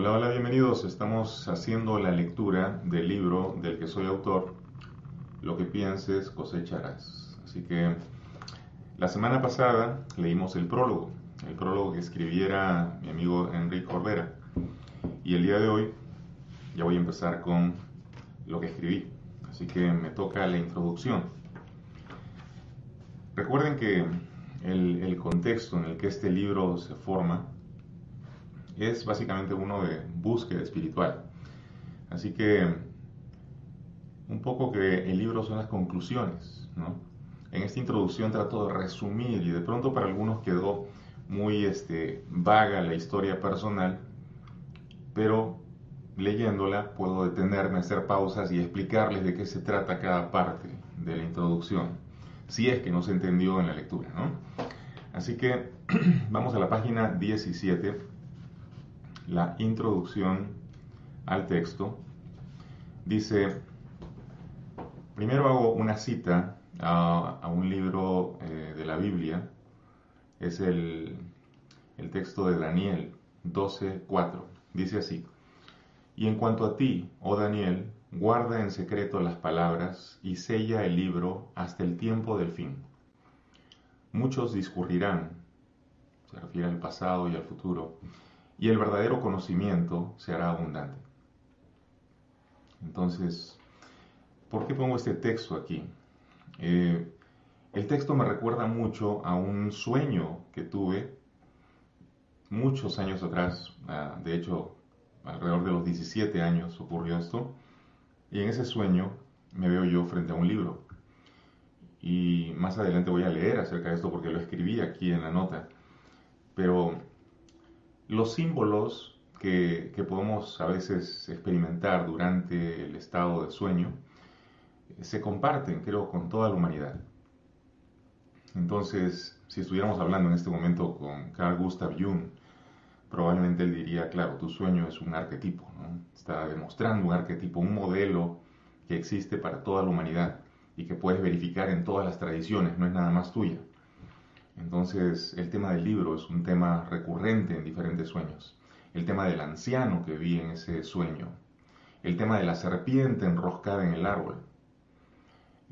Hola, hola, bienvenidos. Estamos haciendo la lectura del libro del que soy autor, Lo que pienses cosecharás. Así que la semana pasada leímos el prólogo, el prólogo que escribiera mi amigo Enrique Corbera. Y el día de hoy ya voy a empezar con lo que escribí. Así que me toca la introducción. Recuerden que el contexto en el que este libro se forma es básicamente uno de búsqueda espiritual. Así que un poco que el libro son las conclusiones. ¿no? En esta introducción trato de resumir y de pronto para algunos quedó muy este, vaga la historia personal, pero leyéndola puedo detenerme, hacer pausas y explicarles de qué se trata cada parte de la introducción, si es que no se entendió en la lectura. ¿no? Así que vamos a la página 17 la introducción al texto, dice, primero hago una cita a, un libro eh, de la Biblia, es el, el texto de Daniel 12.4, dice así, y en cuanto a ti, oh Daniel, guarda en secreto las palabras y sella el libro hasta el tiempo del fin. Muchos discurrirán, se refiere al pasado y al futuro, y el verdadero conocimiento se hará abundante. Entonces, ¿por qué pongo este texto aquí? Eh, el texto me recuerda mucho a un sueño que tuve muchos años atrás, ah, de hecho, alrededor de los 17 años ocurrió esto, y en ese sueño me veo yo frente a un libro. Y más adelante voy a leer acerca de esto porque lo escribí aquí en la nota. Pero los símbolos que, podemos a veces experimentar durante el estado de sueño eh, se comparten, creo, con toda la humanidad. Entonces, si estuviéramos hablando en este momento con Carl Gustav Jung, probablemente él diría, claro, tu sueño es un arquetipo, está demostrando un arquetipo, un modelo que existe para toda la humanidad y que puedes verificar en todas las tradiciones, no es nada más tuya. Entonces, el tema del libro es un tema recurrente en diferentes sueños. El tema del anciano que vi en ese sueño. El tema de la serpiente enroscada en el árbol.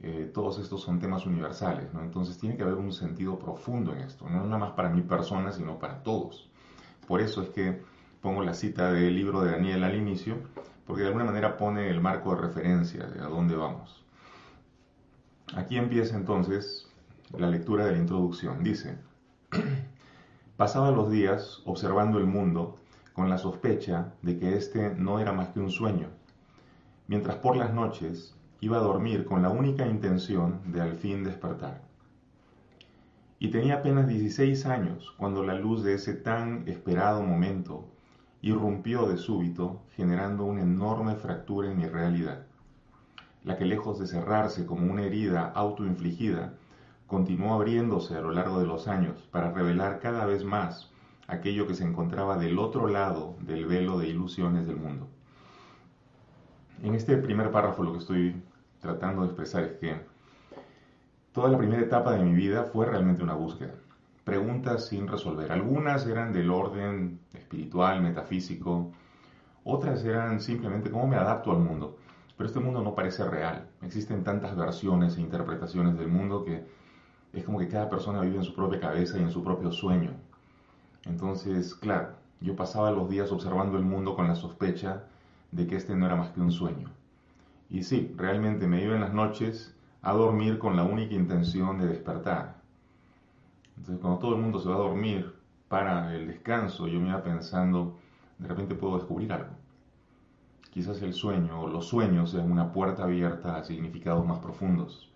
Eh, todos estos son temas universales, ¿no? Entonces tiene que haber un sentido profundo en esto, no nada más para mi persona, sino para todos. Por eso es que pongo la cita del libro de Daniel al inicio, porque de alguna manera pone el marco de referencia de a dónde vamos. Aquí empieza entonces la lectura de la introducción. Dice, pasaba los días observando el mundo con la sospecha de que éste no era más que un sueño, mientras por las noches iba a dormir con la única intención de al fin despertar. Y tenía apenas 16 años cuando la luz de ese tan esperado momento irrumpió de súbito, generando una enorme fractura en mi realidad, la que lejos de cerrarse como una herida autoinfligida, continuó abriéndose a lo largo de los años para revelar cada vez más aquello que se encontraba del otro lado del velo de ilusiones del mundo. En este primer párrafo lo que estoy tratando de expresar es que toda la primera etapa de mi vida fue realmente una búsqueda. Preguntas sin resolver. Algunas eran del orden espiritual, metafísico, otras eran simplemente cómo me adapto al mundo. Pero este mundo no parece real. Existen tantas versiones e interpretaciones del mundo que es como que cada persona vive en su propia cabeza y en su propio sueño. Entonces, claro, yo pasaba los días observando el mundo con la sospecha de que este no era más que un sueño. Y sí, realmente me iba en las noches a dormir con la única intención de despertar. Entonces, cuando todo el mundo se va a dormir para el descanso, yo me iba pensando, de repente puedo descubrir algo. Quizás el sueño o los sueños sean una puerta abierta a significados más profundos.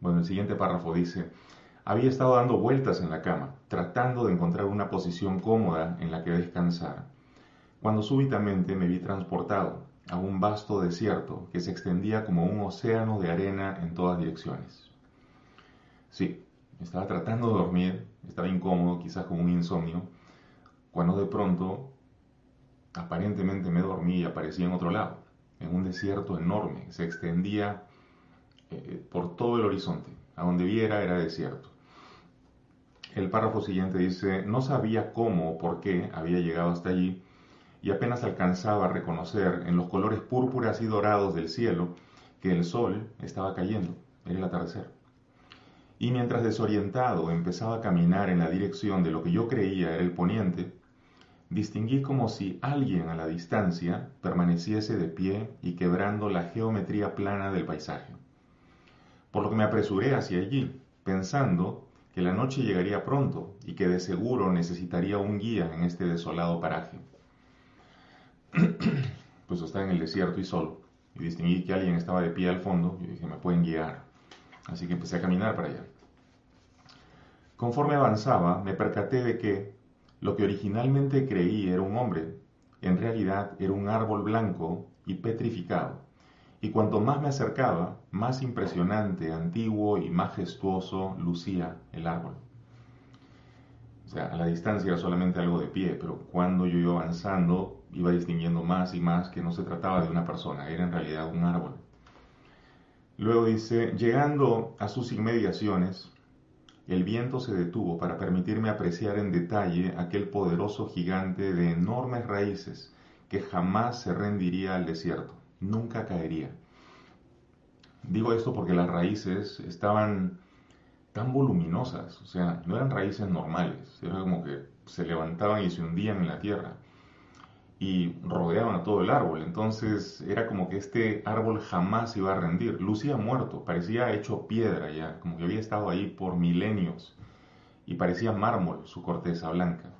Bueno, el siguiente párrafo dice, Había estado dando vueltas en la cama, tratando de encontrar una posición cómoda en la que descansar, cuando súbitamente me vi transportado a un vasto desierto que se extendía como un océano de arena en todas direcciones. Sí, estaba tratando de dormir, estaba incómodo, quizás con un insomnio, cuando de pronto aparentemente me dormí y aparecí en otro lado, en un desierto enorme, se extendía eh, por todo el horizonte, a donde viera era desierto. El párrafo siguiente dice, no sabía cómo o por qué había llegado hasta allí y apenas alcanzaba a reconocer en los colores púrpuras y dorados del cielo que el sol estaba cayendo, era el atardecer. Y mientras desorientado empezaba a caminar en la dirección de lo que yo creía era el poniente, distinguí como si alguien a la distancia permaneciese de pie y quebrando la geometría plana del paisaje. Por lo que me apresuré hacia allí, pensando que la noche llegaría pronto y que de seguro necesitaría un guía en este desolado paraje. pues estaba en el desierto y solo, y distinguí que alguien estaba de pie al fondo, y dije, me pueden guiar. Así que empecé a caminar para allá. Conforme avanzaba, me percaté de que lo que originalmente creí era un hombre, en realidad era un árbol blanco y petrificado. Y cuanto más me acercaba, más impresionante, antiguo y majestuoso lucía el árbol. O sea, a la distancia era solamente algo de pie, pero cuando yo iba avanzando, iba distinguiendo más y más que no se trataba de una persona, era en realidad un árbol. Luego dice, llegando a sus inmediaciones, el viento se detuvo para permitirme apreciar en detalle aquel poderoso gigante de enormes raíces que jamás se rendiría al desierto, nunca caería. Digo esto porque las raíces estaban tan voluminosas, o sea, no eran raíces normales, era como que se levantaban y se hundían en la tierra y rodeaban a todo el árbol. Entonces era como que este árbol jamás iba a rendir. Lucía muerto, parecía hecho piedra ya, como que había estado ahí por milenios y parecía mármol su corteza blanca.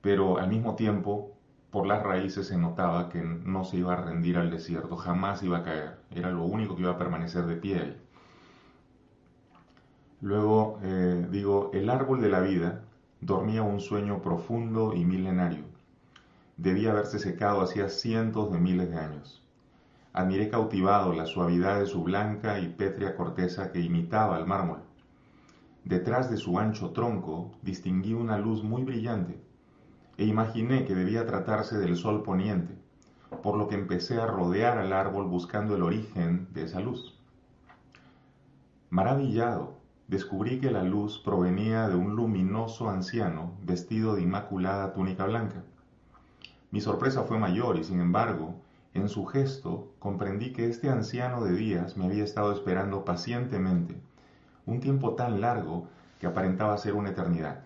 Pero al mismo tiempo, por las raíces se notaba que no se iba a rendir al desierto, jamás iba a caer. Era lo único que iba a permanecer de pie ahí. Luego eh, digo, el árbol de la vida dormía un sueño profundo y milenario. Debía haberse secado hacía cientos de miles de años. Admiré cautivado la suavidad de su blanca y pétrea corteza que imitaba el mármol. Detrás de su ancho tronco distinguí una luz muy brillante e imaginé que debía tratarse del sol poniente, por lo que empecé a rodear al árbol buscando el origen de esa luz. Maravillado, descubrí que la luz provenía de un luminoso anciano vestido de inmaculada túnica blanca. Mi sorpresa fue mayor y sin embargo, en su gesto comprendí que este anciano de días me había estado esperando pacientemente, un tiempo tan largo que aparentaba ser una eternidad.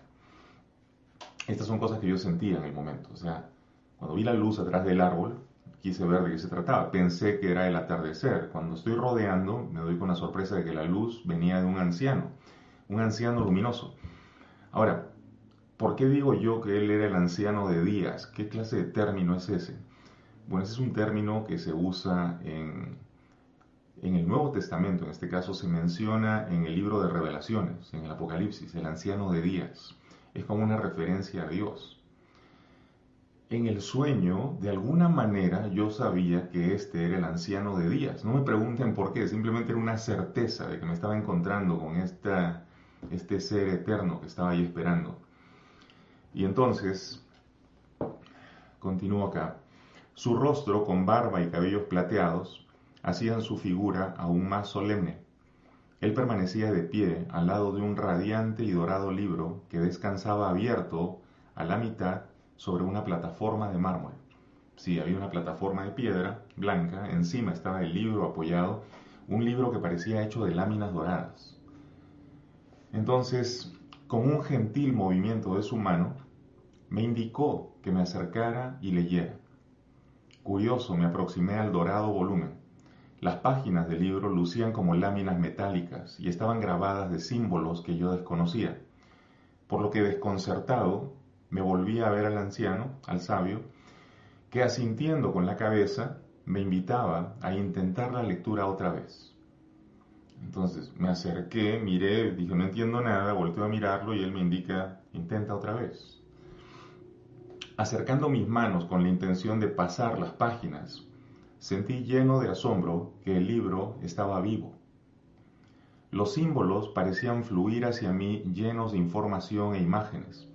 Estas son cosas que yo sentía en el momento, o sea, cuando vi la luz atrás del árbol, quise ver de qué se trataba. Pensé que era el atardecer. Cuando estoy rodeando, me doy con la sorpresa de que la luz venía de un anciano, un anciano luminoso. Ahora, ¿por qué digo yo que él era el anciano de días? ¿Qué clase de término es ese? Bueno, ese es un término que se usa en, en el Nuevo Testamento, en este caso se menciona en el libro de revelaciones, en el Apocalipsis, el anciano de días. Es como una referencia a Dios en el sueño, de alguna manera, yo sabía que este era el anciano de días. No me pregunten por qué, simplemente era una certeza de que me estaba encontrando con esta, este ser eterno que estaba ahí esperando. Y entonces, continúo acá, su rostro con barba y cabellos plateados hacían su figura aún más solemne. Él permanecía de pie al lado de un radiante y dorado libro que descansaba abierto a la mitad sobre una plataforma de mármol. Sí, había una plataforma de piedra blanca, encima estaba el libro apoyado, un libro que parecía hecho de láminas doradas. Entonces, con un gentil movimiento de su mano, me indicó que me acercara y leyera. Curioso, me aproximé al dorado volumen. Las páginas del libro lucían como láminas metálicas y estaban grabadas de símbolos que yo desconocía, por lo que desconcertado me volví a ver al anciano, al sabio, que asintiendo con la cabeza me invitaba a intentar la lectura otra vez. Entonces me acerqué, miré, dije no entiendo nada, volteo a mirarlo y él me indica, intenta otra vez. Acercando mis manos con la intención de pasar las páginas, sentí lleno de asombro que el libro estaba vivo. Los símbolos parecían fluir hacia mí llenos de información e imágenes,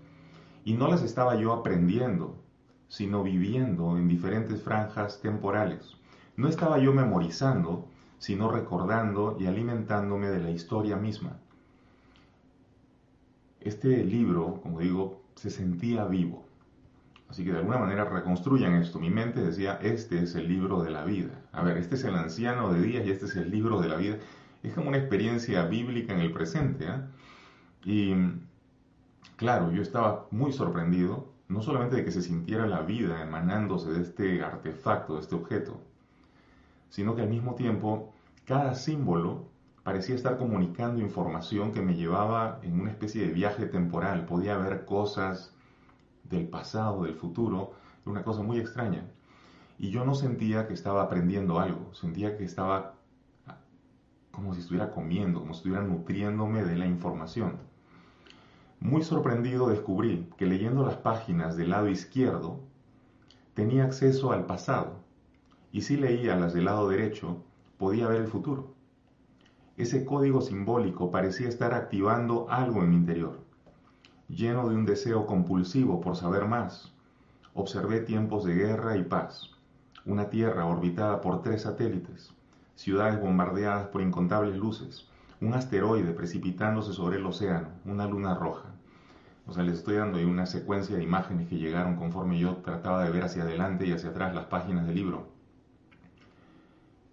y no las estaba yo aprendiendo, sino viviendo en diferentes franjas temporales. No estaba yo memorizando, sino recordando y alimentándome de la historia misma. Este libro, como digo, se sentía vivo. Así que de alguna manera reconstruyan esto. Mi mente decía, este es el libro de la vida. A ver, este es el anciano de días y este es el libro de la vida. Es como una experiencia bíblica en el presente. ¿eh? Y claro, yo estaba muy sorprendido, no solamente de que se sintiera la vida emanándose de este artefacto, de este objeto, sino que al mismo tiempo cada símbolo parecía estar comunicando información que me llevaba en una especie de viaje temporal. Podía ver cosas del pasado, del futuro, una cosa muy extraña. Y yo no sentía que estaba aprendiendo algo, sentía que estaba como si estuviera comiendo, como si estuviera nutriéndome de la información. Muy sorprendido descubrí que leyendo las páginas del lado izquierdo tenía acceso al pasado y si leía las del lado derecho podía ver el futuro. Ese código simbólico parecía estar activando algo en mi interior. Lleno de un deseo compulsivo por saber más, observé tiempos de guerra y paz, una Tierra orbitada por tres satélites, ciudades bombardeadas por incontables luces, un asteroide precipitándose sobre el océano, una luna roja. O sea, les estoy dando una secuencia de imágenes que llegaron conforme yo trataba de ver hacia adelante y hacia atrás las páginas del libro.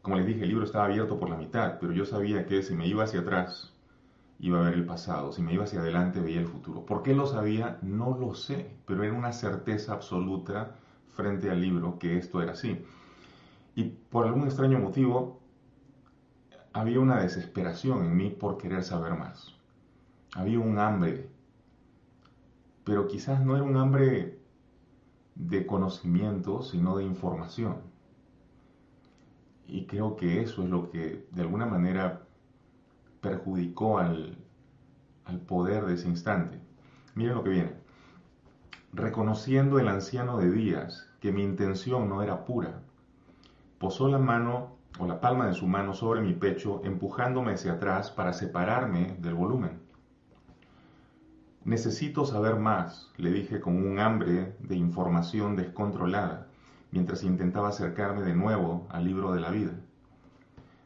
Como les dije, el libro estaba abierto por la mitad, pero yo sabía que si me iba hacia atrás, iba a ver el pasado, si me iba hacia adelante, veía el futuro. ¿Por qué lo sabía? No lo sé, pero era una certeza absoluta frente al libro que esto era así. Y por algún extraño motivo, había una desesperación en mí por querer saber más. Había un hambre, pero quizás no era un hambre de conocimiento, sino de información. Y creo que eso es lo que de alguna manera perjudicó al, al poder de ese instante. Miren lo que viene. Reconociendo el anciano de días que mi intención no era pura, posó la mano o la palma de su mano sobre mi pecho, empujándome hacia atrás para separarme del volumen. Necesito saber más, le dije con un hambre de información descontrolada mientras intentaba acercarme de nuevo al libro de la vida.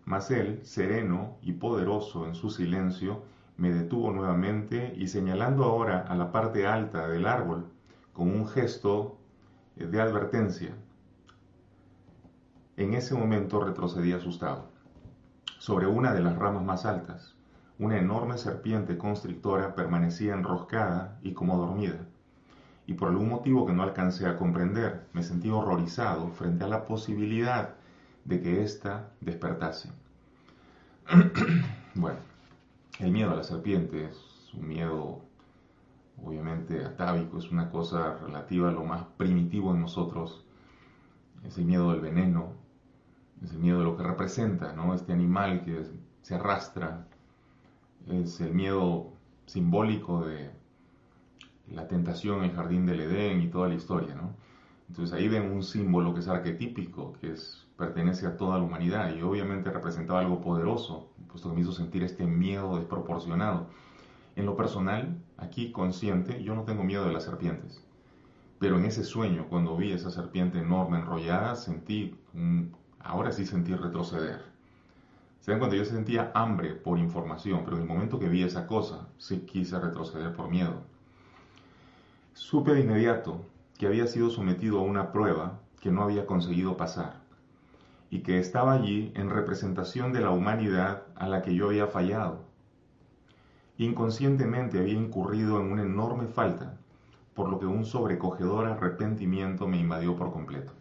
Mas él, sereno y poderoso en su silencio, me detuvo nuevamente y señalando ahora a la parte alta del árbol, con un gesto de advertencia, en ese momento retrocedí asustado. Sobre una de las ramas más altas, una enorme serpiente constrictora permanecía enroscada y como dormida y por algún motivo que no alcancé a comprender, me sentí horrorizado frente a la posibilidad de que ésta despertase. bueno, el miedo a la serpiente es un miedo obviamente atávico, es una cosa relativa a lo más primitivo en nosotros, es el miedo del veneno, es el miedo de lo que representa, ¿no? Este animal que se arrastra, es el miedo simbólico de la tentación, el jardín del Edén y toda la historia, ¿no? Entonces ahí ven un símbolo que es arquetípico, que pertenece a toda la humanidad y obviamente representaba algo poderoso, puesto que me hizo sentir este miedo desproporcionado. En lo personal, aquí consciente, yo no tengo miedo de las serpientes, pero en ese sueño, cuando vi esa serpiente enorme enrollada, sentí, ahora sí sentí retroceder. Se dan cuenta, yo sentía hambre por información, pero en el momento que vi esa cosa, sí quise retroceder por miedo. Supe de inmediato que había sido sometido a una prueba que no había conseguido pasar y que estaba allí en representación de la humanidad a la que yo había fallado. Inconscientemente había incurrido en una enorme falta, por lo que un sobrecogedor arrepentimiento me invadió por completo.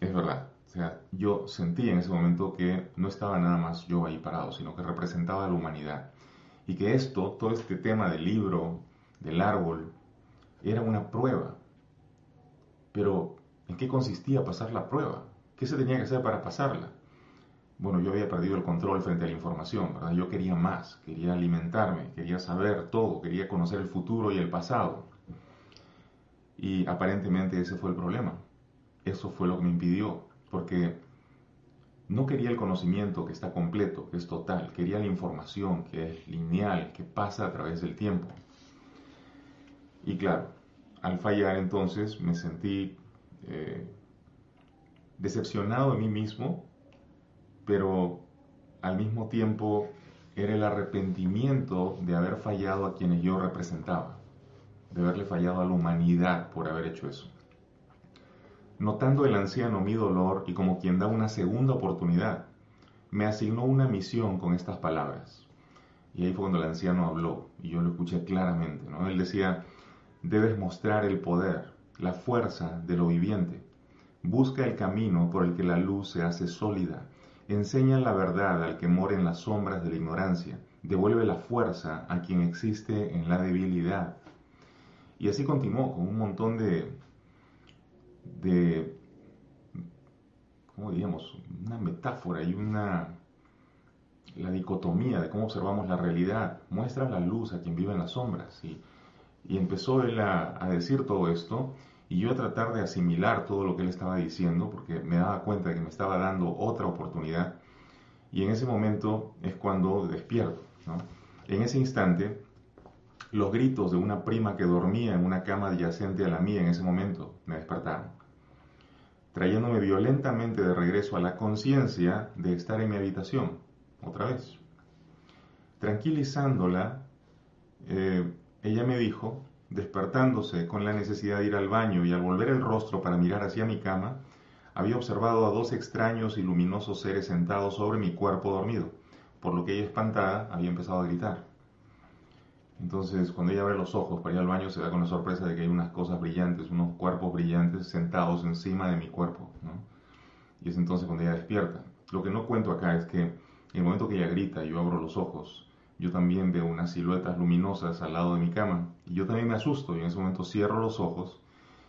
Es verdad, o sea, yo sentí en ese momento que no estaba nada más yo ahí parado, sino que representaba a la humanidad. Y que esto, todo este tema del libro, del árbol era una prueba. Pero, ¿en qué consistía pasar la prueba? ¿Qué se tenía que hacer para pasarla? bueno, yo había perdido el control frente a la información, ¿verdad? Yo quería más, quería alimentarme, quería saber todo, quería conocer el futuro y el pasado. Y aparentemente ese fue el problema. Eso fue lo que me impidió, porque no quería el conocimiento que está completo, que es total, quería la información que es lineal, que pasa a través del tiempo. Y claro, al fallar entonces me sentí eh, decepcionado de mí mismo, pero al mismo tiempo era el arrepentimiento de haber fallado a quienes yo representaba, de haberle fallado a la humanidad por haber hecho eso. Notando el anciano mi dolor y como quien da una segunda oportunidad, me asignó una misión con estas palabras. Y ahí fue cuando el anciano habló y yo lo escuché claramente. ¿no? Él decía, debes mostrar el poder, la fuerza de lo viviente. Busca el camino por el que la luz se hace sólida. Enseña la verdad al que mora en las sombras de la ignorancia. Devuelve la fuerza a quien existe en la debilidad. Y así continuó con un montón de, de, ¿cómo diríamos? Una metáfora y una, la dicotomía de cómo observamos la realidad. Muestra la luz a quien vive en las sombras. Y, y empezó él a, decir todo esto y yo a tratar de asimilar todo lo que él estaba diciendo porque me daba cuenta de que me estaba dando otra oportunidad. Y en ese momento es cuando despierto. ¿no? En ese instante, los gritos de una prima que dormía en una cama adyacente a la mía en ese momento me despertaron trayéndome violentamente de regreso a la conciencia de estar en mi habitación, otra vez. Tranquilizándola, eh, ella me dijo, despertándose con la necesidad de ir al baño y al volver el rostro para mirar hacia mi cama, había observado a dos extraños y luminosos seres sentados sobre mi cuerpo dormido, por lo que ella espantada había empezado a gritar. Entonces, cuando ella abre los ojos para ir al baño, se da con la sorpresa de que hay unas cosas brillantes, unos cuerpos brillantes sentados encima de mi cuerpo. ¿no? Y es entonces cuando ella despierta. Lo que no cuento acá es que en el momento que ella grita yo abro los ojos, yo también veo unas siluetas luminosas al lado de mi cama. Y yo también me asusto y en ese momento cierro los ojos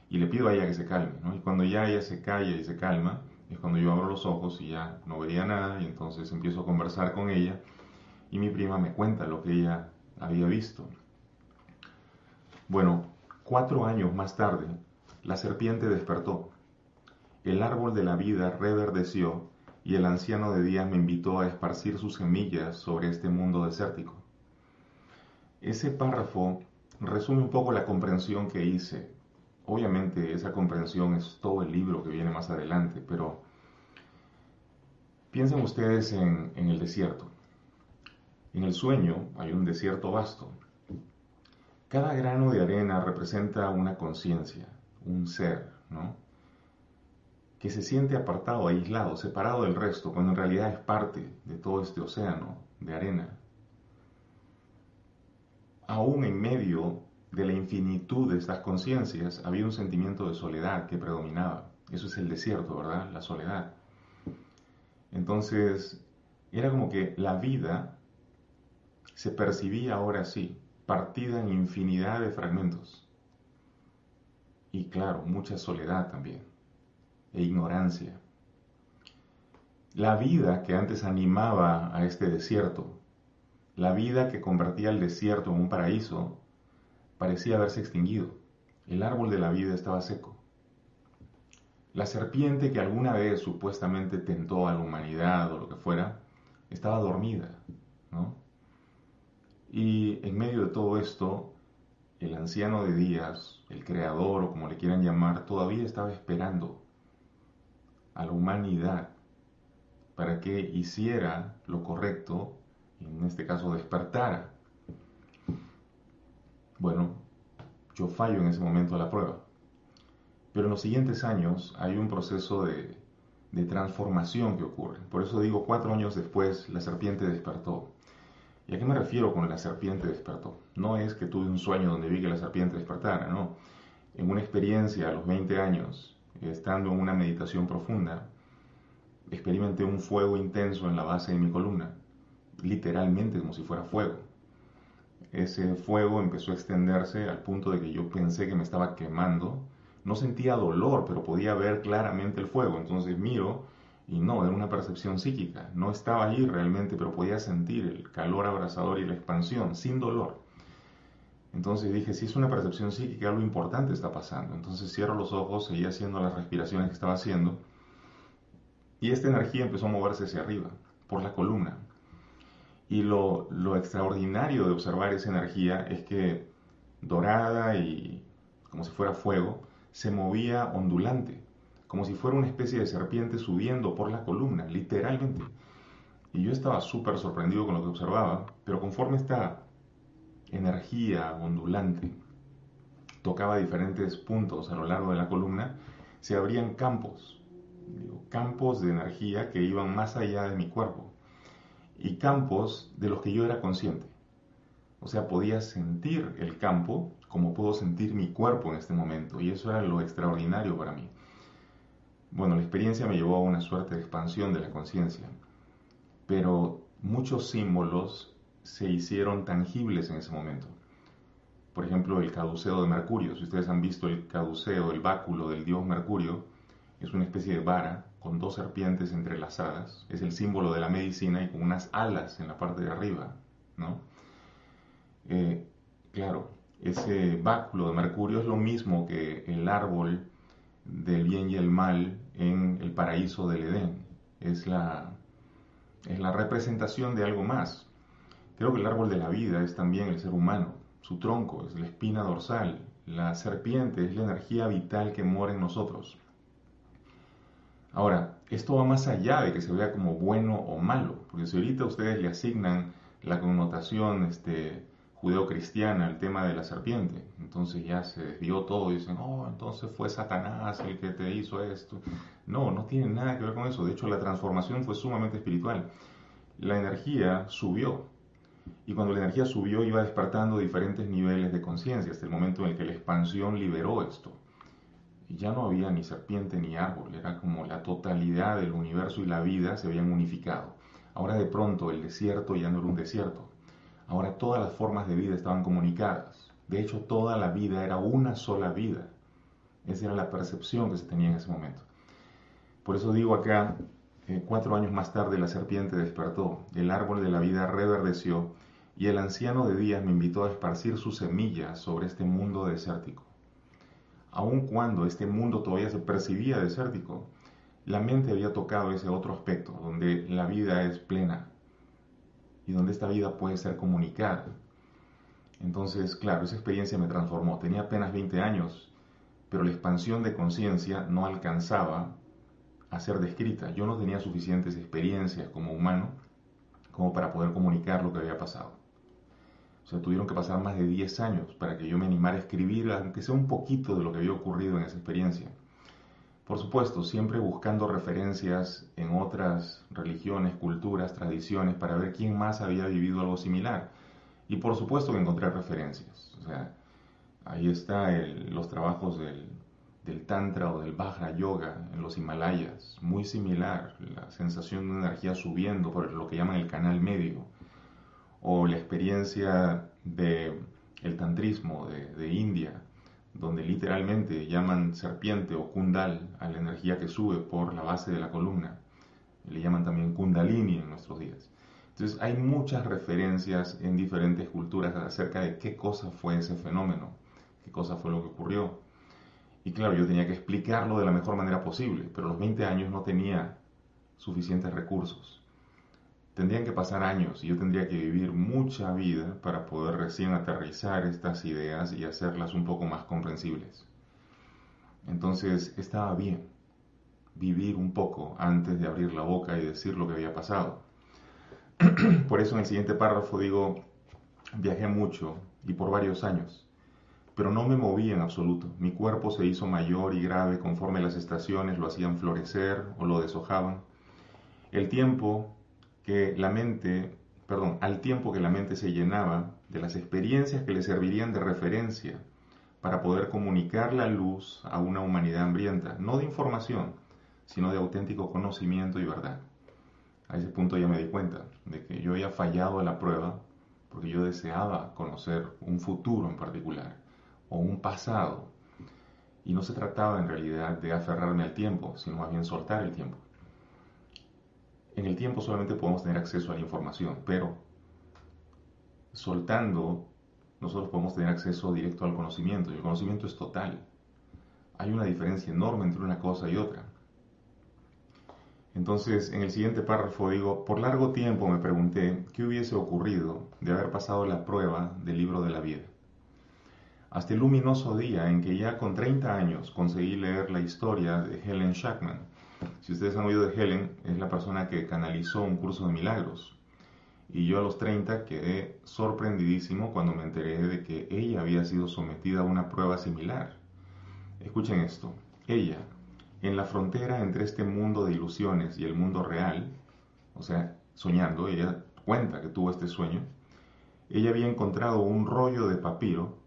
y le pido a ella que se calme. Y cuando ya ella se calla y se calma, es cuando yo abro los ojos y ya no veía nada y entonces empiezo a conversar con ella y mi prima me cuenta lo que ella había visto. Bueno, cuatro años más tarde, la serpiente despertó. El árbol de la vida reverdeció y el anciano de días me invitó a esparcir sus semillas sobre este mundo desértico. Ese párrafo resume un poco la comprensión que hice. Obviamente esa comprensión es todo el libro que viene más adelante, pero piensen ustedes en, el desierto. En el sueño hay un desierto vasto. Cada grano de arena representa una conciencia, un ser, ¿no? Que se siente apartado, aislado, separado del resto, cuando en realidad es parte de todo este océano de arena. Aún en medio de la infinitud de estas conciencias había un sentimiento de soledad que predominaba. Eso es el desierto, ¿verdad? La soledad. Entonces, era como que la vida se percibía ahora sí, partida en infinidad de fragmentos. Y claro, mucha soledad también, e ignorancia. La vida que antes animaba a este desierto, la vida que convertía el desierto en un paraíso, parecía haberse extinguido. El árbol de la vida estaba seco. La serpiente que alguna vez supuestamente tentó a la humanidad o lo que fuera, estaba dormida. Y en medio de todo esto, el anciano de días, el creador o como le quieran llamar, todavía estaba esperando a la humanidad para que hiciera lo correcto, en este caso despertara. Bueno, yo fallo en ese momento a la prueba. Pero en los siguientes años hay un proceso de, de transformación que ocurre. Por eso digo, cuatro años después la serpiente despertó. ¿Y a qué me refiero con la serpiente despertó? No es que tuve un sueño donde vi que la serpiente despertara, no. En una experiencia a los 20 años, estando en una meditación profunda, experimenté un fuego intenso en la base de mi columna, literalmente como si fuera fuego. Ese fuego empezó a extenderse al punto de que yo pensé que me estaba quemando. No sentía dolor, pero podía ver claramente el fuego. Entonces miro Y no, era una percepción psíquica. No estaba ahí realmente, pero podía sentir el calor abrasador y la expansión sin dolor. Entonces dije, si es una percepción psíquica, algo importante está pasando. Entonces cierro los ojos, seguía haciendo las respiraciones que estaba haciendo. Y esta energía empezó a moverse hacia arriba, por la columna. Y lo, lo extraordinario de observar esa energía es que dorada y como si fuera fuego, se movía ondulante, como si fuera una especie de serpiente subiendo por la columna, literalmente. Y yo estaba súper sorprendido con lo que observaba, pero conforme esta energía ondulante tocaba diferentes puntos a lo largo de la columna, se abrían campos, campos de energía que iban más allá de mi cuerpo y campos de los que yo era consciente. O sea, podía sentir el campo como puedo sentir mi cuerpo en este momento y eso era lo extraordinario para mí. Bueno, la experiencia me llevó a una suerte de expansión de la conciencia, pero muchos símbolos se hicieron tangibles en ese momento. Por ejemplo, el caduceo de Mercurio. Si ustedes han visto el caduceo, el báculo del dios Mercurio, es una especie de vara con dos serpientes entrelazadas. Es el símbolo de la medicina y con unas alas en la parte de arriba, ¿no? Eh, claro, ese báculo de Mercurio es lo mismo que el árbol del bien y el mal en el paraíso del Edén. Es la, es la representación de algo más. Creo que el árbol de la vida es también el ser humano. Su tronco es la espina dorsal. La serpiente es la energía vital que mora en nosotros. Ahora, esto va más allá de que se vea como bueno o malo, porque si ahorita ustedes le asignan la connotación este, judeocristiana el tema de la serpiente. Entonces ya se desvió todo y dicen, oh, entonces fue Satanás el que te hizo esto. No, no tiene nada que ver con eso. De hecho, la transformación fue sumamente espiritual. La energía subió. Y cuando la energía subió iba despertando diferentes niveles de conciencia hasta el momento en el que la expansión liberó esto. Y ya no había ni serpiente ni árbol, era como la totalidad del universo y la vida se habían unificado. Ahora de pronto el desierto ya no era un desierto, Ahora todas las formas de vida estaban comunicadas. De hecho, toda la vida era una sola vida. Esa era la percepción que se tenía en ese momento. Por eso digo acá, eh, cuatro años más tarde la serpiente despertó, el árbol de la vida reverdeció y el anciano de días me invitó a esparcir sus semillas sobre este mundo desértico. Aun cuando este mundo todavía se percibía desértico, la mente había tocado ese otro aspecto, donde la vida es plena, y donde esta vida puede ser comunicada. Entonces, claro, esa experiencia me transformó. Tenía apenas 20 años, pero la expansión de conciencia no alcanzaba a ser descrita. Yo no tenía suficientes experiencias como humano como para poder comunicar lo que había pasado. O sea, tuvieron que pasar más de 10 años para que yo me animara a escribir, aunque sea un poquito de lo que había ocurrido en esa experiencia. Por supuesto, siempre buscando referencias en otras religiones, culturas, tradiciones, para ver quién más había vivido algo similar. Y por supuesto que encontré referencias. O sea, ahí están los trabajos del, del Tantra o del Vajra Yoga en los Himalayas, muy similar, la sensación de energía subiendo por lo que llaman el canal medio, o la experiencia del el tantrismo de, de India, donde literalmente llaman serpiente o kundal a la energía que sube por la base de la columna. Le llaman también kundalini en nuestros días. Entonces hay muchas referencias en diferentes culturas acerca de qué cosa fue ese fenómeno, qué cosa fue lo que ocurrió. Y claro, yo tenía que explicarlo de la mejor manera posible, pero los 20 años no tenía suficientes recursos tendrían que pasar años y yo tendría que vivir mucha vida para poder recién aterrizar estas ideas y hacerlas un poco más comprensibles. Entonces estaba bien vivir un poco antes de abrir la boca y decir lo que había pasado. por eso en el siguiente párrafo digo, viajé mucho y por varios años, pero no me moví en absoluto. Mi cuerpo se hizo mayor y grave conforme las estaciones lo hacían florecer o lo deshojaban. El tiempo que la mente, perdón, al tiempo que la mente se llenaba de las experiencias que le servirían de referencia para poder comunicar la luz a una humanidad hambrienta, no de información, sino de auténtico conocimiento y verdad. A ese punto ya me di cuenta de que yo había fallado a la prueba porque yo deseaba conocer un futuro en particular o un pasado. Y no se trataba en realidad de aferrarme al tiempo, sino más bien soltar el tiempo. en el tiempo solamente podemos tener acceso a la información, pero soltando, nosotros podemos tener acceso directo al conocimiento, y el conocimiento es total. Hay una diferencia enorme entre una cosa y otra. Entonces, en el siguiente párrafo digo, por largo tiempo me pregunté qué hubiese ocurrido de haber pasado la prueba del libro de la vida. Hasta el luminoso día en que ya con 30 años conseguí leer la historia de Helen Shackman. Si ustedes han oído de Helen, es la persona que canalizó un curso de milagros. Y yo a los 30 quedé sorprendidísimo cuando me enteré de que ella había sido sometida a una prueba similar. Escuchen esto. Ella, en la frontera entre este mundo de ilusiones y el mundo real, o sea, soñando, ella cuenta que tuvo este sueño, ella había encontrado un rollo de papiro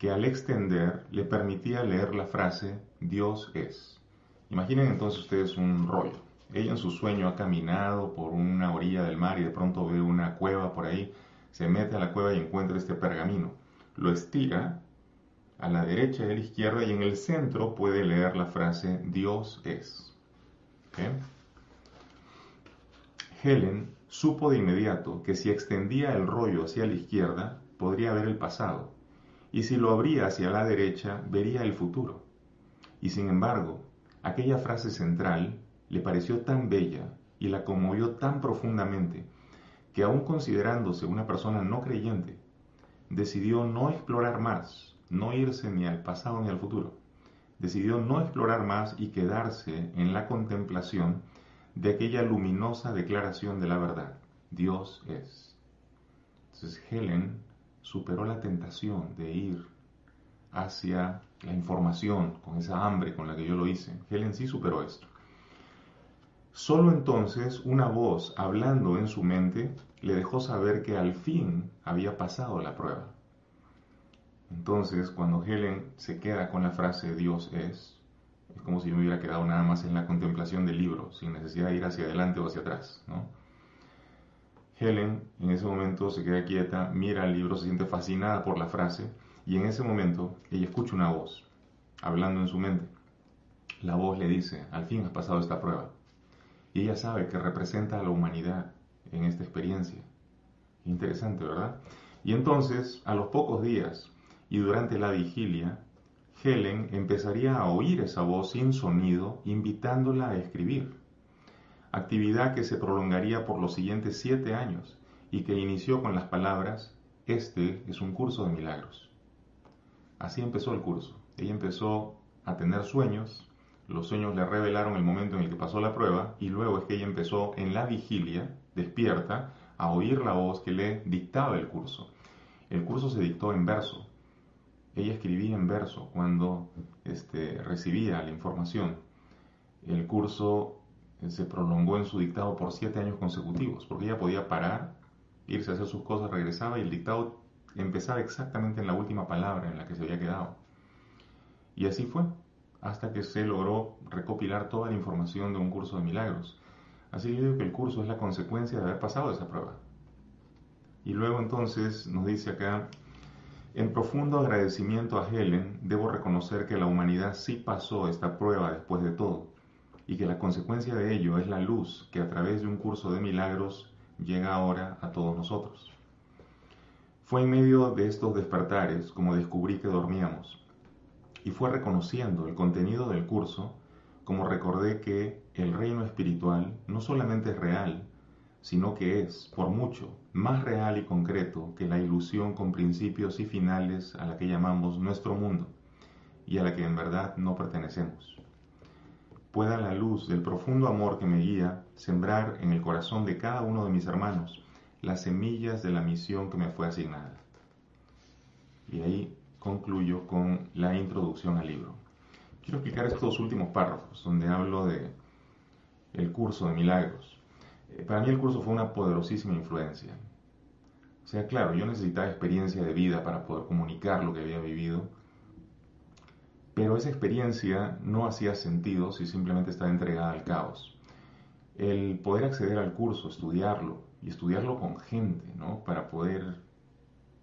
que al extender le permitía leer la frase Dios es. Imaginen entonces ustedes un rollo. Ella en su sueño ha caminado por una orilla del mar y de pronto ve una cueva por ahí, se mete a la cueva y encuentra este pergamino. Lo estira a la derecha y a la izquierda y en el centro puede leer la frase Dios es. Helen supo de inmediato que si extendía el rollo hacia la izquierda podría ver el pasado y si lo abría hacia la derecha vería el futuro. Y sin embargo, aquella frase central le pareció tan bella y la conmovió tan profundamente que aun considerándose una persona no creyente, decidió no explorar más no irse ni al pasado ni al futuro. Decidió no explorar más y quedarse en la contemplación de aquella luminosa declaración de la verdad. Dios es. Entonces Helen superó la tentación de ir hacia la información con esa hambre con la que yo lo hice. Helen sí superó esto. Solo entonces una voz hablando en su mente le dejó saber que al fin había pasado la prueba. Entonces, cuando Helen se queda con la frase Dios es, es como si me hubiera quedado nada más en la contemplación del libro, sin necesidad de ir hacia adelante o hacia atrás. ¿no? Helen en ese momento se queda quieta, mira el libro, se siente fascinada por la frase y en ese momento ella escucha una voz hablando en su mente. La voz le dice, al fin has pasado esta prueba. Y ella sabe que representa a la humanidad en esta experiencia. Interesante, ¿verdad? Y entonces, a los pocos días, y durante la vigilia, Helen empezaría a oír esa voz sin sonido, invitándola a escribir. Actividad que se prolongaría por los siguientes siete años y que inició con las palabras, este es un curso de milagros. Así empezó el curso. Ella empezó a tener sueños, los sueños le revelaron el momento en el que pasó la prueba y luego es que ella empezó en la vigilia, despierta, a oír la voz que le dictaba el curso. El curso se dictó en verso, ella escribía en verso cuando este, recibía la información. El curso se prolongó en su dictado por siete años consecutivos, porque ella podía parar, irse a hacer sus cosas, regresaba y el dictado empezaba exactamente en la última palabra en la que se había quedado. Y así fue, hasta que se logró recopilar toda la información de un curso de milagros. Así que digo que el curso es la consecuencia de haber pasado esa prueba. Y luego entonces nos dice acá en profundo agradecimiento a Helen, debo reconocer que la humanidad sí pasó esta prueba después de todo, y que la consecuencia de ello es la luz que a través de un curso de milagros llega ahora a todos nosotros. Fue en medio de estos despertares como descubrí que dormíamos, y fue reconociendo el contenido del curso como recordé que el reino espiritual no solamente es real, sino que es, por mucho, más real y concreto que la ilusión con principios y finales a la que llamamos nuestro mundo y a la que en verdad no pertenecemos. Pueda la luz del profundo amor que me guía sembrar en el corazón de cada uno de mis hermanos las semillas de la misión que me fue asignada. Y ahí concluyo con la introducción al libro. Quiero explicar estos últimos párrafos donde hablo de el curso de milagros eh, para mí el curso fue una poderosísima influencia. O sea, claro, yo necesitaba experiencia de vida para poder comunicar lo que había vivido, pero esa experiencia no hacía sentido si simplemente estaba entregada al caos. El poder acceder al curso, estudiarlo y estudiarlo con gente, ¿no? Para poder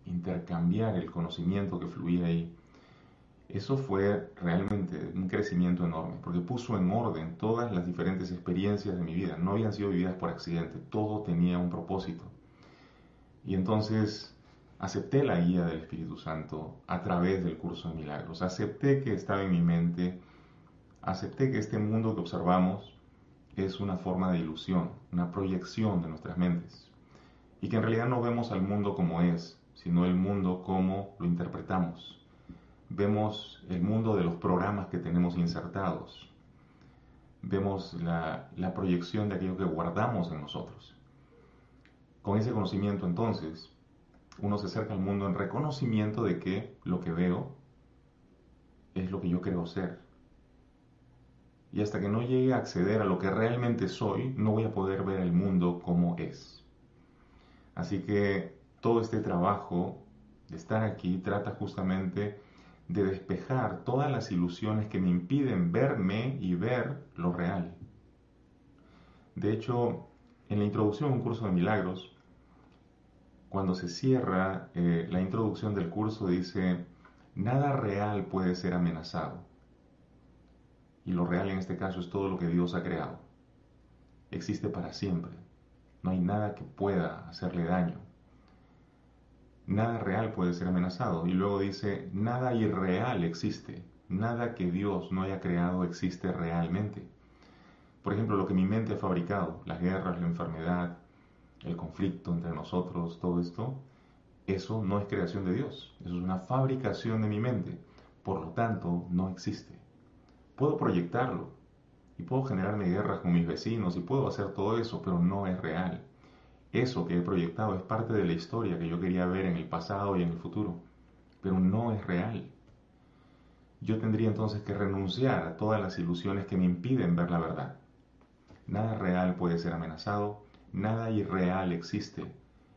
intercambiar el conocimiento que fluía ahí, Eso fue realmente un crecimiento enorme, porque puso en orden todas las diferentes experiencias de mi vida. No habían sido vividas por accidente, todo tenía un propósito. Y entonces acepté la guía del Espíritu Santo a través del curso de milagros. Acepté que estaba en mi mente, acepté que este mundo que observamos es una forma de ilusión, una proyección de nuestras mentes. Y que en realidad no vemos al mundo como es, sino el mundo como lo interpretamos. Vemos el mundo de los programas que tenemos insertados. Vemos la, la proyección de aquello que guardamos en nosotros. Con ese conocimiento entonces, uno se acerca al mundo en reconocimiento de que lo que veo es lo que yo creo ser. Y hasta que no llegue a acceder a lo que realmente soy, no voy a poder ver el mundo como es. Así que todo este trabajo de estar aquí trata justamente de despejar todas las ilusiones que me impiden verme y ver lo real. De hecho, en la introducción a un curso de milagros, cuando se cierra eh, la introducción del curso dice, nada real puede ser amenazado. Y lo real en este caso es todo lo que Dios ha creado. Existe para siempre. No hay nada que pueda hacerle daño. Nada real puede ser amenazado. Y luego dice, nada irreal existe. Nada que Dios no haya creado existe realmente. Por ejemplo, lo que mi mente ha fabricado, las guerras, la enfermedad, el conflicto entre nosotros, todo esto, eso no es creación de Dios, eso es una fabricación de mi mente, por lo tanto no existe. Puedo proyectarlo y puedo generarme guerras con mis vecinos y puedo hacer todo eso, pero no es real. Eso que he proyectado es parte de la historia que yo quería ver en el pasado y en el futuro, pero no es real. Yo tendría entonces que renunciar a todas las ilusiones que me impiden ver la verdad. Nada real puede ser amenazado, Nada irreal existe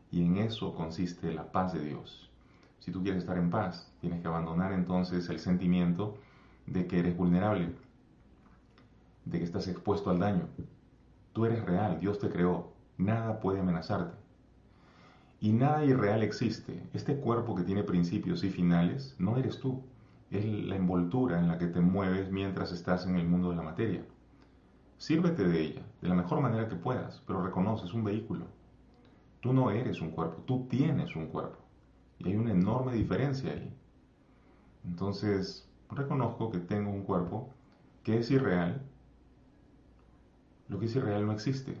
y en eso consiste la paz de Dios. Si tú quieres estar en paz, tienes que abandonar entonces el sentimiento de que eres vulnerable, de que estás expuesto al daño. Tú eres real, Dios te creó, nada puede amenazarte. Y nada irreal existe. Este cuerpo que tiene principios y finales no eres tú, es la envoltura en la que te mueves mientras estás en el mundo de la materia. Sírvete de ella de la mejor manera que puedas, pero reconoces un vehículo. Tú no eres un cuerpo, tú tienes un cuerpo. Y hay una enorme diferencia ahí. Entonces, reconozco que tengo un cuerpo que es irreal. Lo que es irreal no existe.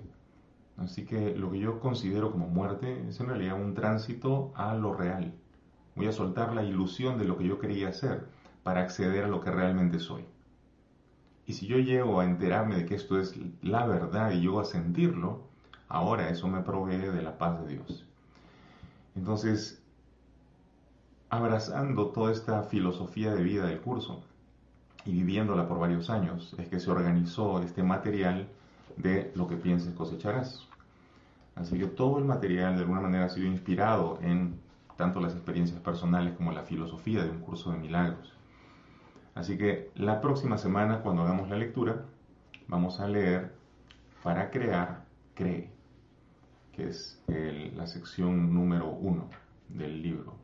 Así que lo que yo considero como muerte es en realidad un tránsito a lo real. Voy a soltar la ilusión de lo que yo quería ser para acceder a lo que realmente soy. Y si yo llego a enterarme de que esto es la verdad y llego a sentirlo, ahora eso me provee de la paz de Dios. Entonces, abrazando toda esta filosofía de vida del curso y viviéndola por varios años, es que se organizó este material de lo que pienses cosecharás. Así que todo el material de alguna manera ha sido inspirado en tanto las experiencias personales como la filosofía de un curso de milagros. Así que la próxima semana, cuando hagamos la lectura, vamos a leer para crear, cree, que es la sección número uno del libro.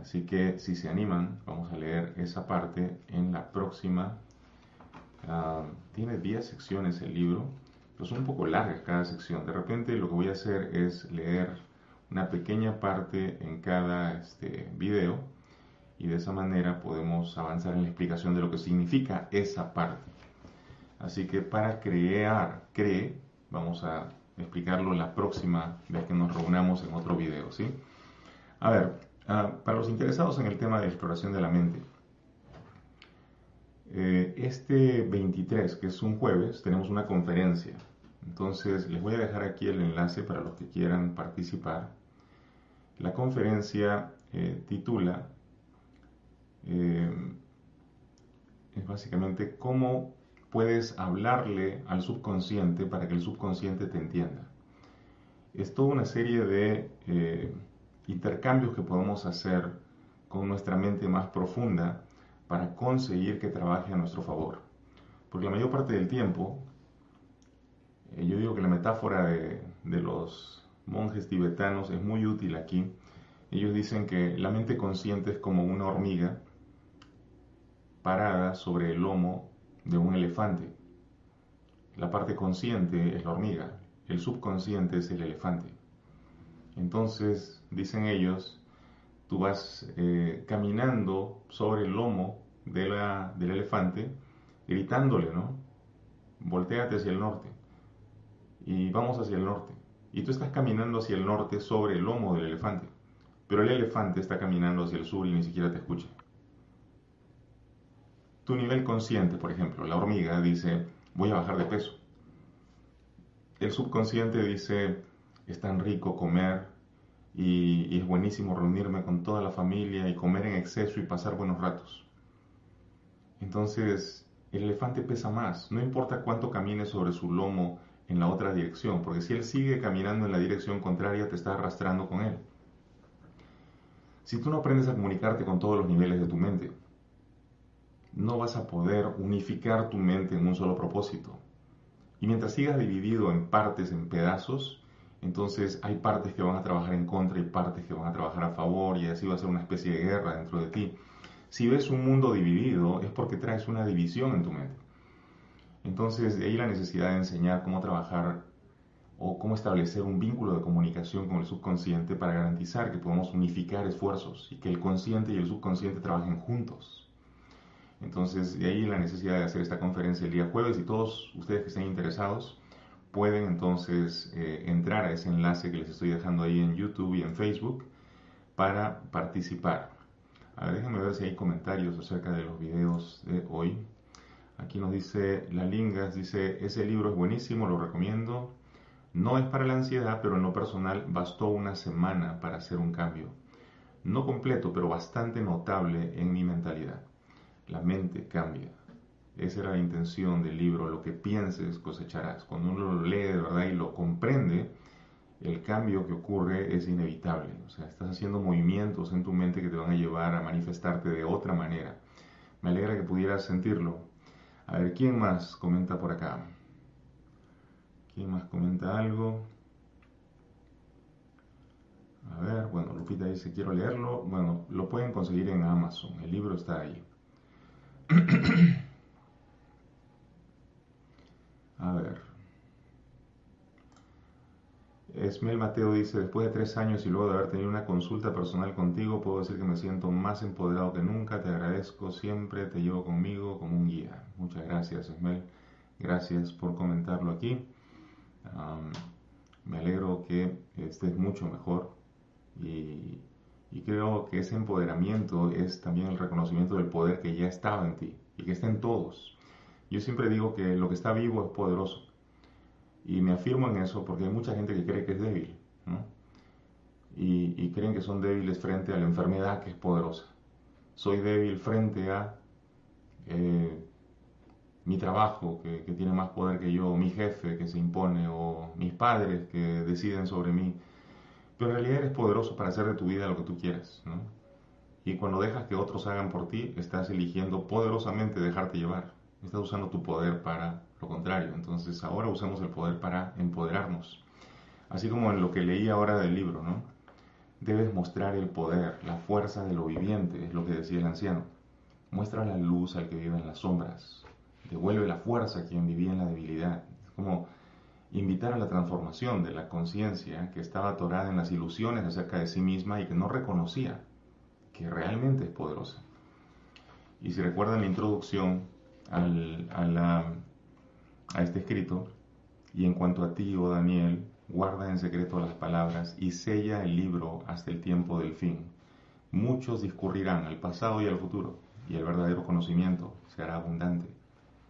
Así que si se animan, vamos a leer esa parte en la próxima. Ah, tiene 10 secciones el libro, pero son un poco largas cada sección. De repente lo que voy a hacer es leer una pequeña parte en cada este, video y de esa manera podemos avanzar en la explicación de lo que significa esa parte. Así que para crear, cree, vamos a explicarlo la próxima vez que nos reunamos en otro video, ¿sí? A ver, ah, para los interesados en el tema de exploración de la mente, eh, este 23, que es un jueves, tenemos una conferencia. Entonces, les voy a dejar aquí el enlace para los que quieran participar. La conferencia eh, titula eh, es básicamente cómo puedes hablarle al subconsciente para que el subconsciente te entienda. Es toda una serie de eh, intercambios que podemos hacer con nuestra mente más profunda para conseguir que trabaje a nuestro favor. Porque la mayor parte del tiempo, eh, yo digo que la metáfora de, de los monjes tibetanos es muy útil aquí. Ellos dicen que la mente consciente es como una hormiga parada sobre el lomo de un elefante. La parte consciente es la hormiga, el subconsciente es el elefante. Entonces, dicen ellos, tú vas eh, caminando sobre el lomo del elefante, gritándole, ¿no? Voltéate hacia el norte. Y vamos hacia el norte. Y tú estás caminando hacia el norte sobre el lomo del elefante. Pero el elefante está caminando hacia el sur y ni siquiera te escucha. Tu nivel consciente, por ejemplo, la hormiga dice, voy a bajar de peso. El subconsciente dice, es tan rico comer y, y, es buenísimo reunirme con toda la familia y comer en exceso y pasar buenos ratos. Entonces, el elefante pesa más, no importa cuánto camine sobre su lomo en la otra dirección, porque si él sigue caminando en la dirección contraria, te está arrastrando con él. Si tú no aprendes a comunicarte con todos los niveles de tu mente, no vas a poder unificar tu mente en un solo propósito. Y mientras sigas dividido en partes, en pedazos, entonces hay partes que van a trabajar en contra y partes que van a trabajar a favor y así va a ser una especie de guerra dentro de ti. Si ves un mundo dividido es porque traes una división en tu mente. Entonces de ahí la necesidad de enseñar cómo trabajar o cómo establecer un vínculo de comunicación con el subconsciente para garantizar que podamos unificar esfuerzos y que el consciente y el subconsciente trabajen juntos. Entonces, de ahí la necesidad de hacer esta conferencia el día jueves y todos ustedes que estén interesados pueden entonces eh, entrar a ese enlace que les estoy dejando ahí en YouTube y en Facebook para participar. A ver, déjenme ver si hay comentarios acerca de los videos de hoy. Aquí nos dice La Lingas, dice, ese libro es buenísimo, lo recomiendo. No es para la ansiedad, pero en lo personal bastó una semana para hacer un cambio. No completo, pero bastante notable en mi mentalidad. La mente cambia. Esa era la intención del libro, lo que pienses cosecharás. Cuando uno lo lee de verdad y lo comprende, el cambio que ocurre es inevitable. O sea, estás haciendo movimientos en tu mente que te van a llevar a manifestarte de otra manera. Me alegra que pudieras sentirlo. A ver, ¿quién más comenta por acá? ¿Quién más comenta algo? A ver, bueno, Lupita dice, quiero leerlo. Bueno, lo pueden conseguir en Amazon. El libro está ahí. A ver. Esmel Mateo dice, después de tres años y luego de haber tenido una consulta personal contigo, puedo decir que me siento más empoderado que nunca, te agradezco siempre, te llevo conmigo como un guía. Muchas gracias, Esmel. Gracias por comentarlo aquí. me alegro que estés mucho mejor y, y creo que ese empoderamiento es también el reconocimiento del poder que ya estaba en ti y que está en todos. Yo siempre digo que lo que está vivo es poderoso. Y me afirmo en eso porque hay mucha gente que cree que es débil. Y, creen que son débiles frente a la enfermedad que es poderosa. Soy débil frente a eh, mi trabajo que, que, tiene más poder que yo, mi jefe que se impone, o mis padres que deciden sobre mí. Pero en realidad eres poderoso para hacer de tu vida lo que tú quieras. ¿no? Y cuando dejas que otros hagan por ti, estás eligiendo poderosamente dejarte llevar. Estás usando tu poder para lo contrario. Entonces ahora usamos el poder para empoderarnos. Así como en lo que leí ahora del libro, ¿no? Debes mostrar el poder, la fuerza de lo viviente, es lo que decía el anciano. Muestra la luz al que vive en las sombras. Devuelve la fuerza a quien vivía en la debilidad. A la transformación de la conciencia que estaba atorada en las ilusiones acerca de sí misma y que no reconocía que realmente es poderosa. Y si recuerdan la introducción al, a, a este escrito, y en cuanto a ti, oh Daniel, guarda en secreto las palabras y sella el libro hasta el tiempo del fin. Muchos discurrirán al pasado y al futuro, y el verdadero conocimiento se hará abundante.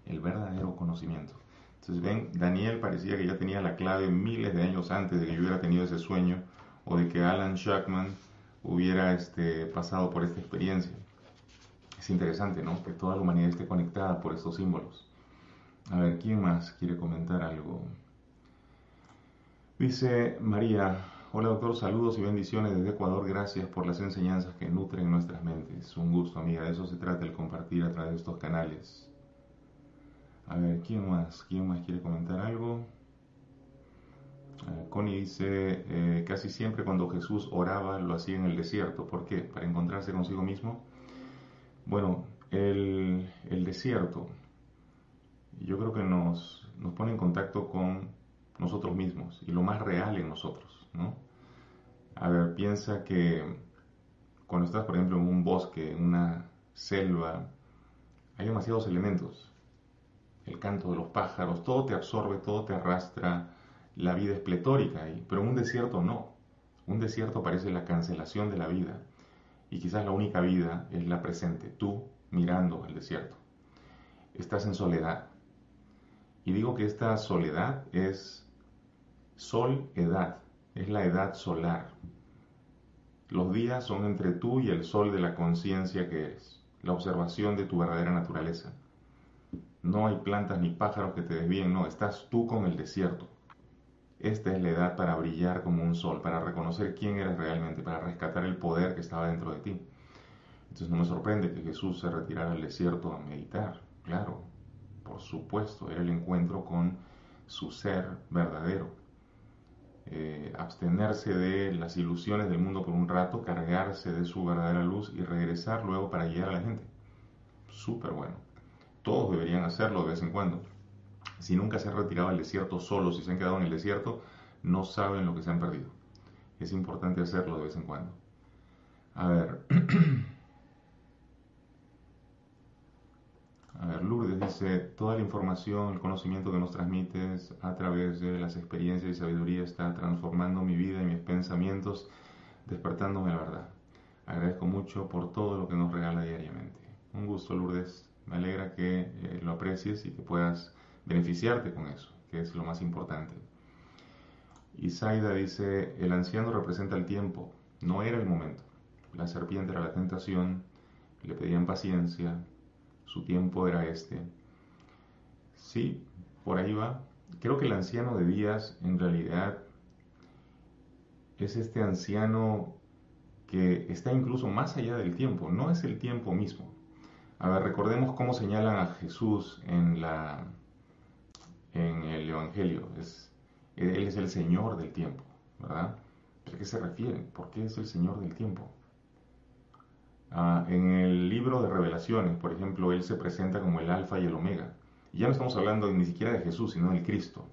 El verdadero conocimiento. Entonces ven, Daniel parecía que ya tenía la clave miles de años antes de que yo hubiera tenido ese sueño o de que Alan Shackman hubiera este, pasado por esta experiencia. Es interesante, ¿no? Que toda la humanidad esté conectada por estos símbolos. A ver, ¿quién más quiere comentar algo? Dice María, hola doctor, saludos y bendiciones desde Ecuador, gracias por las enseñanzas que nutren nuestras mentes. Un gusto, amiga, de eso se trata el compartir a través de estos canales. A ver, ¿quién más? ¿Quién más quiere comentar algo? Connie dice, eh, casi siempre cuando Jesús oraba lo hacía en el desierto. ¿Por qué? ¿Para encontrarse consigo mismo? Bueno, el, el desierto, yo creo que nos, nos pone en contacto con nosotros mismos y lo más real en nosotros, ¿no? A ver, piensa que cuando estás, por ejemplo, en un bosque, en una selva, hay demasiados elementos. El canto de los pájaros, todo te absorbe, todo te arrastra, la vida es pletórica ahí, pero un desierto no. Un desierto parece la cancelación de la vida y quizás la única vida es la presente, tú mirando el desierto. Estás en soledad. Y digo que esta soledad es sol-edad, es la edad solar. Los días son entre tú y el sol de la conciencia que eres, la observación de tu verdadera naturaleza. No hay plantas ni pájaros que te desvíen, no, estás tú con el desierto. Esta es la edad para brillar como un sol, para reconocer quién eres realmente, para rescatar el poder que estaba dentro de ti. Entonces no me sorprende que Jesús se retirara al desierto a meditar, claro, por supuesto, era el encuentro con su ser verdadero. Eh, abstenerse de las ilusiones del mundo por un rato, cargarse de su verdadera luz y regresar luego para guiar a la gente. Súper bueno. Todos deberían hacerlo de vez en cuando si nunca se han retirado al desierto solos, si se han quedado en el desierto, no saben lo que se han perdido. Es importante hacerlo de vez en cuando. A ver. A ver, Lourdes dice, toda la información, el conocimiento que nos transmites a través de las experiencias y sabiduría está transformando mi vida y mis pensamientos, despertándome la verdad. Agradezco mucho por todo lo que nos regala diariamente. Un gusto, Lourdes. Me alegra que eh, lo aprecies y que puedas beneficiarte con eso, que es lo más importante. Y Zaida dice, el anciano representa el tiempo, no era el momento. La serpiente era la tentación, le pedían paciencia, su tiempo era este. Sí, por ahí va. Creo que el anciano de días en realidad es este anciano que está incluso más allá del tiempo, no es el tiempo mismo. A ver, recordemos cómo señalan a Jesús en la en el Evangelio. Es, él es el Señor del tiempo, ¿verdad? ¿A qué se refiere? ¿Por qué es el Señor del tiempo? Ah, en el libro de revelaciones, por ejemplo, Él se presenta como el Alfa y el Omega. Y ya no estamos hablando ni siquiera de Jesús, sino del Cristo.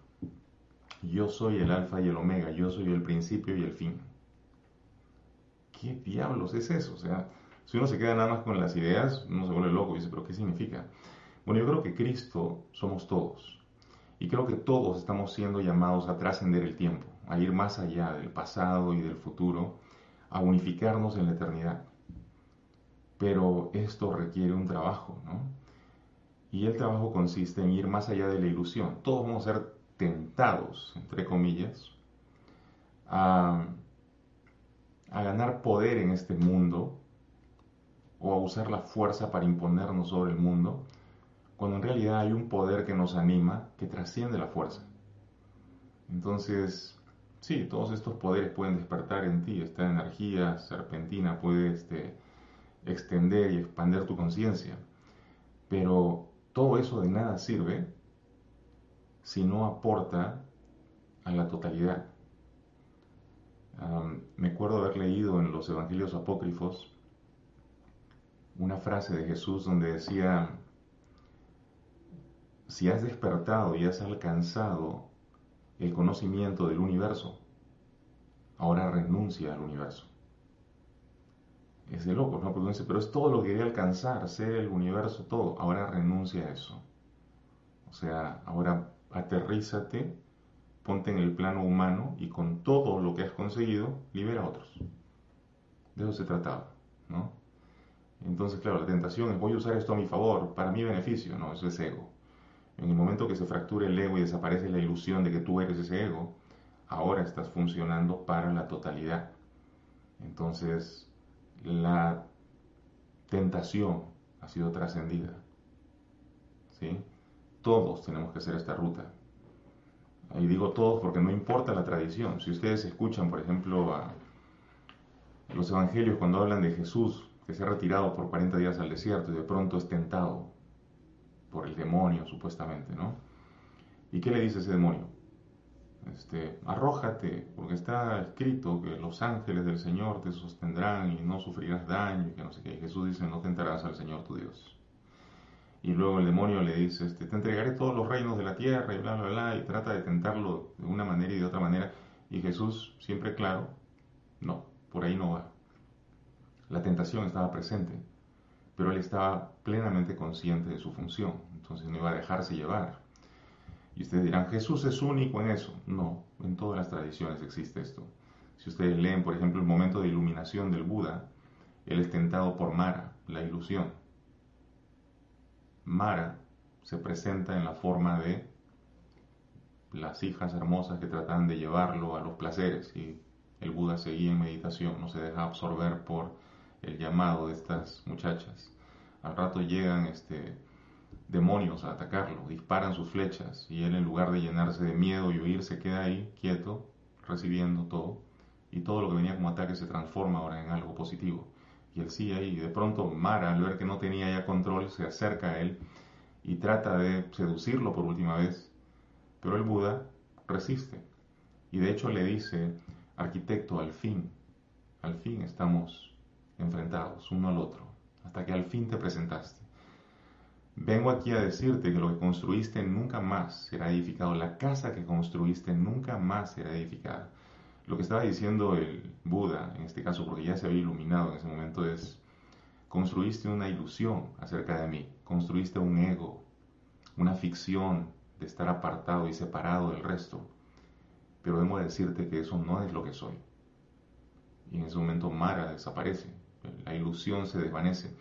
Yo soy el Alfa y el Omega, yo soy el principio y el fin. ¿Qué diablos es eso? O sea, si uno se queda nada más con las ideas, uno se vuelve loco y dice, pero ¿qué significa? Bueno, yo creo que Cristo somos todos. Y creo que todos estamos siendo llamados a trascender el tiempo, a ir más allá del pasado y del futuro, a unificarnos en la eternidad. Pero esto requiere un trabajo, ¿no? Y el trabajo consiste en ir más allá de la ilusión. Todos vamos a ser tentados, entre comillas, a, ganar poder en este mundo o a usar la fuerza para imponernos sobre el mundo cuando en realidad hay un poder que nos anima, que trasciende la fuerza. Entonces, sí, todos estos poderes pueden despertar en ti, esta energía serpentina puede este, extender y expandir tu conciencia, pero todo eso de nada sirve si no aporta a la totalidad. me acuerdo haber leído en los Evangelios Apócrifos una frase de Jesús donde decía, si has despertado y has alcanzado el conocimiento del universo, ahora renuncia al universo. Es de loco, ¿no? Porque pero es todo lo que quería alcanzar, ser el universo, todo. Ahora renuncia a eso. O sea, ahora aterrízate, ponte en el plano humano y con todo lo que has conseguido, libera a otros. De eso se trataba, ¿no? Entonces, claro, la tentación es voy a usar esto a mi favor, para mi beneficio, no, eso es ego. En el momento que se fractura el ego y desaparece la ilusión de que tú eres ese ego, ahora estás funcionando para la totalidad. Entonces, la tentación ha sido trascendida. ¿Sí? Todos tenemos que hacer esta ruta. Y digo todos porque no importa la tradición. Si ustedes escuchan, por ejemplo, los evangelios cuando hablan de Jesús, que se ha retirado por 40 días al desierto y de pronto es tentado por el demonio, supuestamente, ¿no? ¿Y qué le dice ese demonio? Este, arrójate, porque está escrito que los ángeles del Señor te sostendrán y no sufrirás daño y que no sé qué. Jesús dice, no tentarás al Señor tu Dios. y luego el demonio le dice, este, te entregaré todos los reinos de la tierra y bla, bla, bla, y trata de tentarlo de una manera y de otra manera. Y Jesús, siempre claro, no, por ahí no va. La tentación estaba presente, pero él estaba plenamente consciente de su función, entonces no iba a dejarse llevar. Y ustedes dirán, Jesús es único en eso. No, en todas las tradiciones existe esto. Si ustedes leen, por ejemplo, el momento de iluminación del Buda, él es tentado por Mara, la ilusión. Mara se presenta en la forma de las hijas hermosas que tratan de llevarlo a los placeres y el Buda seguía en meditación, no se deja absorber por el llamado de estas muchachas. Al rato llegan este, demonios a atacarlo, disparan sus flechas y él en lugar de llenarse de miedo y huir se queda ahí quieto, recibiendo todo y todo lo que venía como ataque se transforma ahora en algo positivo. Y él sigue ahí y de pronto Mara al ver que no tenía ya control se acerca a él y trata de seducirlo por última vez, pero el Buda resiste y de hecho le dice, arquitecto, al fin, al fin estamos enfrentados uno al otro, hasta que al fin te presentaste. Vengo aquí a decirte que lo que construiste nunca más será edificado, la casa que construiste nunca más será edificada. Lo que estaba diciendo el Buda, en este caso porque ya se había iluminado en ese momento, es, construiste una ilusión acerca de mí, construiste un ego, una ficción de estar apartado y separado del resto, pero debo decirte que eso no es lo que soy. Y en ese momento Mara desaparece, la ilusión se desvanece.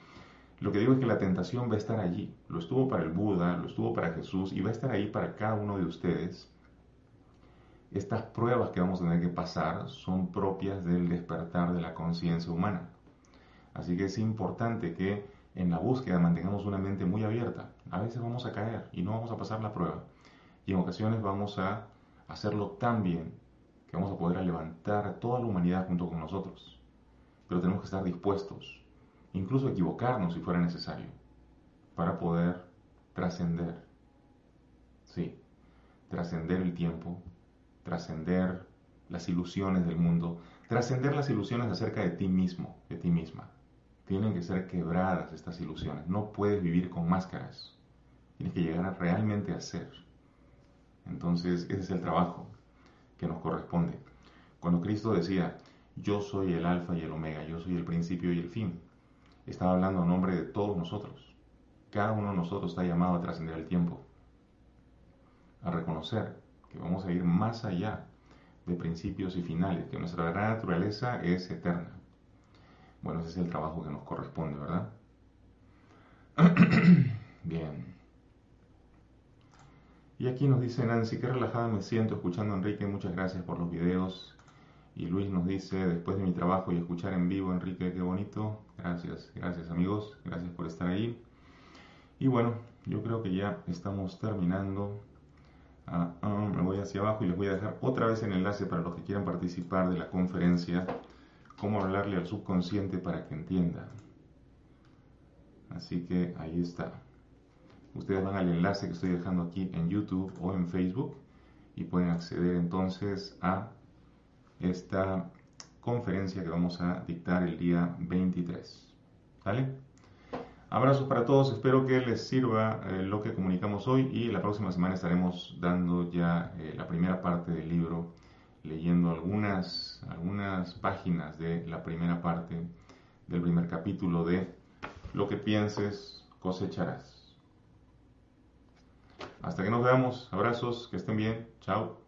Lo que digo es que la tentación va a estar allí. Lo estuvo para el Buda, lo estuvo para Jesús y va a estar ahí para cada uno de ustedes. Estas pruebas que vamos a tener que pasar son propias del despertar de la conciencia humana. Así que es importante que en la búsqueda mantengamos una mente muy abierta. A veces vamos a caer y no vamos a pasar la prueba. Y en ocasiones vamos a hacerlo tan bien que vamos a poder levantar a toda la humanidad junto con nosotros. Pero tenemos que estar dispuestos incluso equivocarnos si fuera necesario, para poder trascender. Sí, trascender el tiempo, trascender las ilusiones del mundo, trascender las ilusiones acerca de ti mismo, de ti misma. Tienen que ser quebradas estas ilusiones. No puedes vivir con máscaras. Tienes que llegar a realmente a ser. Entonces, ese es el trabajo que nos corresponde. Cuando Cristo decía, yo soy el alfa y el omega, yo soy el principio y el fin, estaba hablando a nombre de todos nosotros. Cada uno de nosotros está llamado a trascender el tiempo, a reconocer que vamos a ir más allá de principios y finales, que nuestra gran naturaleza es eterna. Bueno, ese es el trabajo que nos corresponde, ¿verdad? Bien. Y aquí nos dice Nancy, qué relajada me siento escuchando a Enrique, muchas gracias por los videos. Y Luis nos dice, después de mi trabajo y escuchar en vivo, Enrique, qué bonito. Gracias, gracias amigos, gracias por estar ahí. Y bueno, yo creo que ya estamos terminando. Ah, ah, me voy hacia abajo y les voy a dejar otra vez el enlace para los que quieran participar de la conferencia, cómo hablarle al subconsciente para que entienda. Así que ahí está. Ustedes van al enlace que estoy dejando aquí en YouTube o en Facebook y pueden acceder entonces a esta conferencia que vamos a dictar el día 23. ¿Vale? Abrazos para todos, espero que les sirva eh, lo que comunicamos hoy y la próxima semana estaremos dando ya eh, la primera parte del libro, leyendo algunas, algunas páginas de la primera parte del primer capítulo de Lo que pienses, cosecharás. Hasta que nos veamos, abrazos, que estén bien, chao.